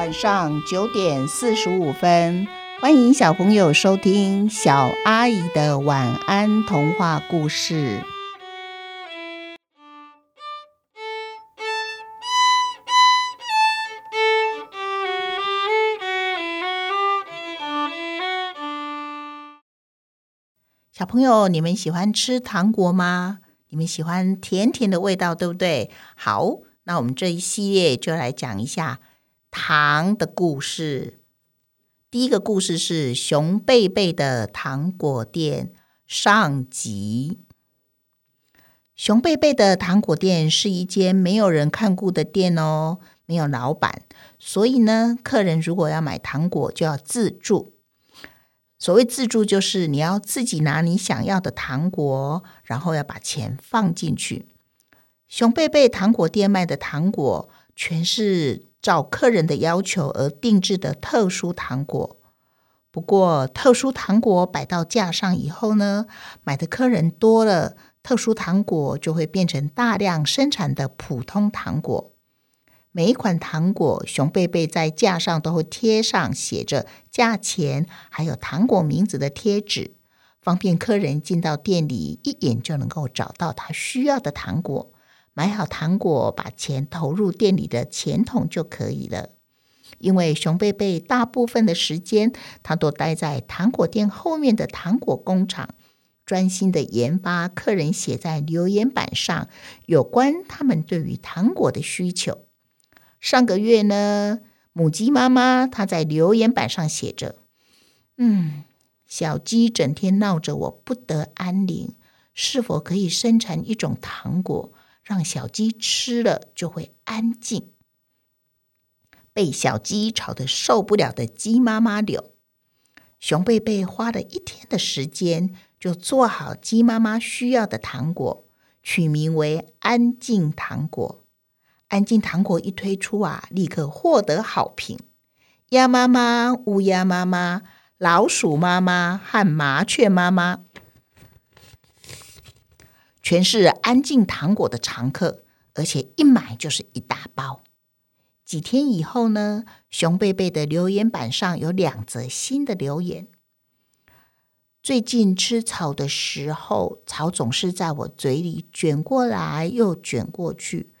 晚上九点四十五分，欢迎小朋友收听小阿姨的晚安童话故事。小朋友，你们喜欢吃糖果吗？你们喜欢甜甜的味道，对不对？好，那我们这一系列就来讲一下糖的故事。第一个故事是熊贝贝的糖果店上集。熊贝贝的糖果店是一间没有人看顾的店哦，没有老板，所以呢，客人如果要买糖果，就要自助。所谓自助，就是你要自己拿你想要的糖果，然后要把钱放进去。熊贝贝糖果店卖的糖果，全是照客人的要求而定制的特殊糖果。不过，特殊糖果摆到架上以后呢，买的客人多了，特殊糖果就会变成大量生产的普通糖果。每一款糖果，熊贝贝在架上都会贴上写着价钱还有糖果名字的贴纸，方便客人进到店里一眼就能够找到他需要的糖果。买好糖果，把钱投入店里的钱筒就可以了。因为熊贝贝大部分的时间，他都待在糖果店后面的糖果工厂，专心的研发客人写在留言板上有关他们对于糖果的需求。上个月呢，母鸡妈妈她在留言板上写着：“嗯，小鸡整天闹着我不得安宁，是否可以生产一种糖果，让小鸡吃了就会安静？”被小鸡吵得受不了的鸡妈妈柳，熊贝贝花了一天的时间，就做好鸡妈妈需要的糖果，取名为“安静糖果”。安静糖果一推出啊，立刻获得好评。鸭妈妈、乌鸦妈妈、老鼠妈妈和麻雀妈妈，全是安静糖果的常客，而且一买就是一大包。几天以后呢，熊贝贝的留言板上有两则新的留言：最近吃草的时候，草总是在我嘴里卷过来又卷过去。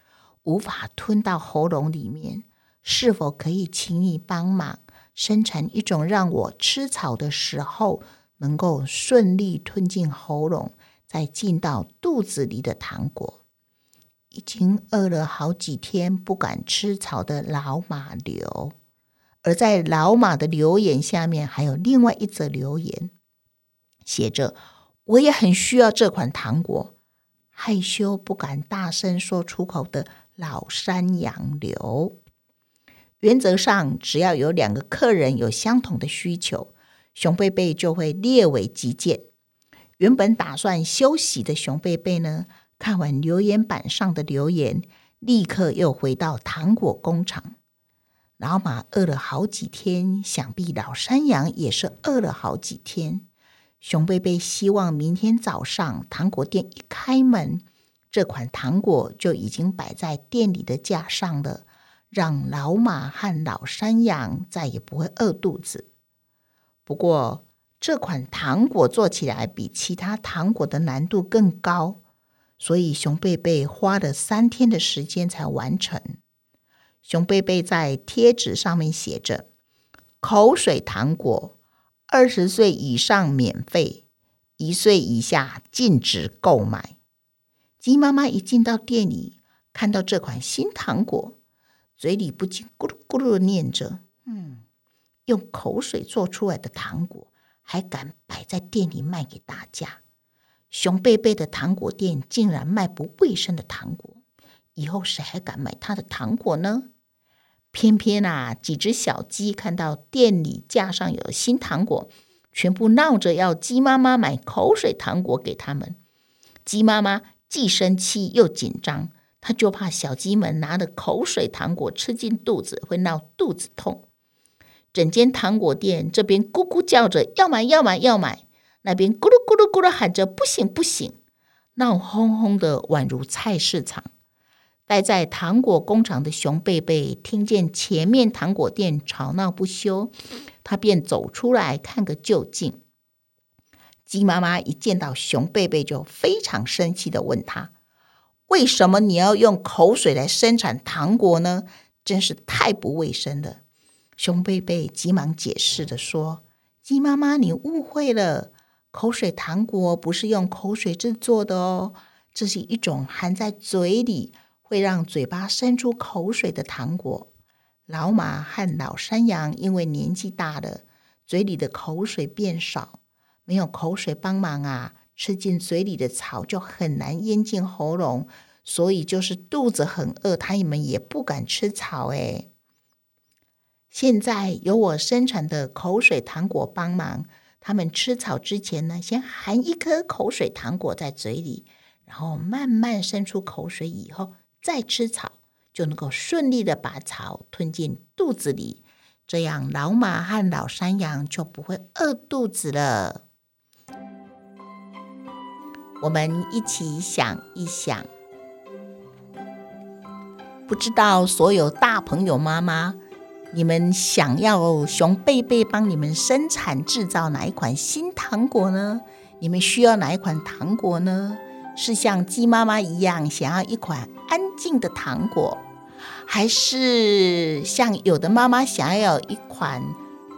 无法吞到喉咙里面，是否可以请你帮忙生成一种让我吃草的时候能够顺利吞进喉咙，再进到肚子里的糖果？已经饿了好几天不敢吃草的老马留，而在老马的留言下面还有另外一则留言，写着：“我也很需要这款糖果，害羞不敢大声说出口的。”老山羊流，原则上只要有两个客人有相同的需求，熊贝贝就会列为急件。原本打算休息的熊贝贝呢，看完留言板上的留言，立刻又回到糖果工厂。老马饿了好几天，想必老山羊也是饿了好几天。熊贝贝希望明天早上糖果店一开门。这款糖果就已经摆在店里的架上了，让老马和老山羊再也不会饿肚子。不过，这款糖果做起来比其他糖果的难度更高，所以熊贝贝花了三天的时间才完成。熊贝贝在贴纸上面写着：“口水糖果，二十岁以上免费，一岁以下禁止购买。”鸡妈妈一进到店里，看到这款新糖果，嘴里不禁咕噜咕噜的念着：“嗯，用口水做出来的糖果，还敢摆在店里卖给大家？熊贝贝的糖果店竟然卖不卫生的糖果，以后谁还敢买他的糖果呢？”偏偏啊，几只小鸡看到店里架上有新糖果，全部闹着要鸡妈妈买口水糖果给他们。鸡妈妈。既生气又紧张，她就怕小鸡们拿的口水糖果吃进肚子会闹肚子痛。整间糖果店这边咕咕叫着要买要买要买，那边咕噜咕噜咕噜喊着不行不行，闹哄哄的宛如菜市场。待在糖果工厂的熊贝贝听见前面糖果店吵闹不休，他便走出来看个究竟。鸡妈妈一见到熊贝贝，就非常生气的问他：“为什么你要用口水来生产糖果呢？真是太不卫生了！”熊贝贝急忙解释的说：“鸡妈妈，你误会了，口水糖果不是用口水制作的哦，这是一种含在嘴里。”会让嘴巴伸出口水的糖果，老马和老山羊因为年纪大了，嘴里的口水变少，没有口水帮忙啊，吃进嘴里的草就很难咽进喉咙，所以就是肚子很饿，它们也不敢吃草。哎，现在有我生产的口水糖果帮忙，他们吃草之前呢，先含一颗口水糖果在嘴里，然后慢慢伸出口水以后。再吃草，就能够顺利的把草吞进肚子里，这样老马和老山羊就不会饿肚子了。我们一起想一想，不知道所有大朋友妈妈，你们想要熊贝贝帮你们生产制造哪一款新糖果呢？你们需要哪一款糖果呢？是像鸡妈妈一样想要一款安静的糖果，还是像有的妈妈想要一款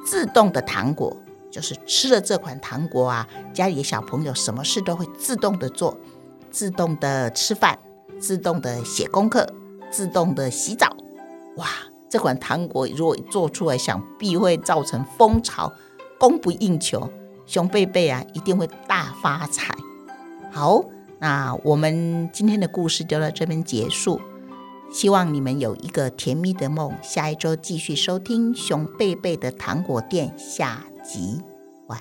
自动的糖果？就是吃了这款糖果啊，家里的小朋友什么事都会自动的做，自动的吃饭，自动的写功课，自动的洗澡。哇，这款糖果如果做出来，想必会造成风潮，供不应求，熊贝贝啊一定会大发财。好。那我们今天的故事就到这边结束，希望你们有一个甜蜜的梦。下一周继续收听熊贝贝的糖果店下集，晚。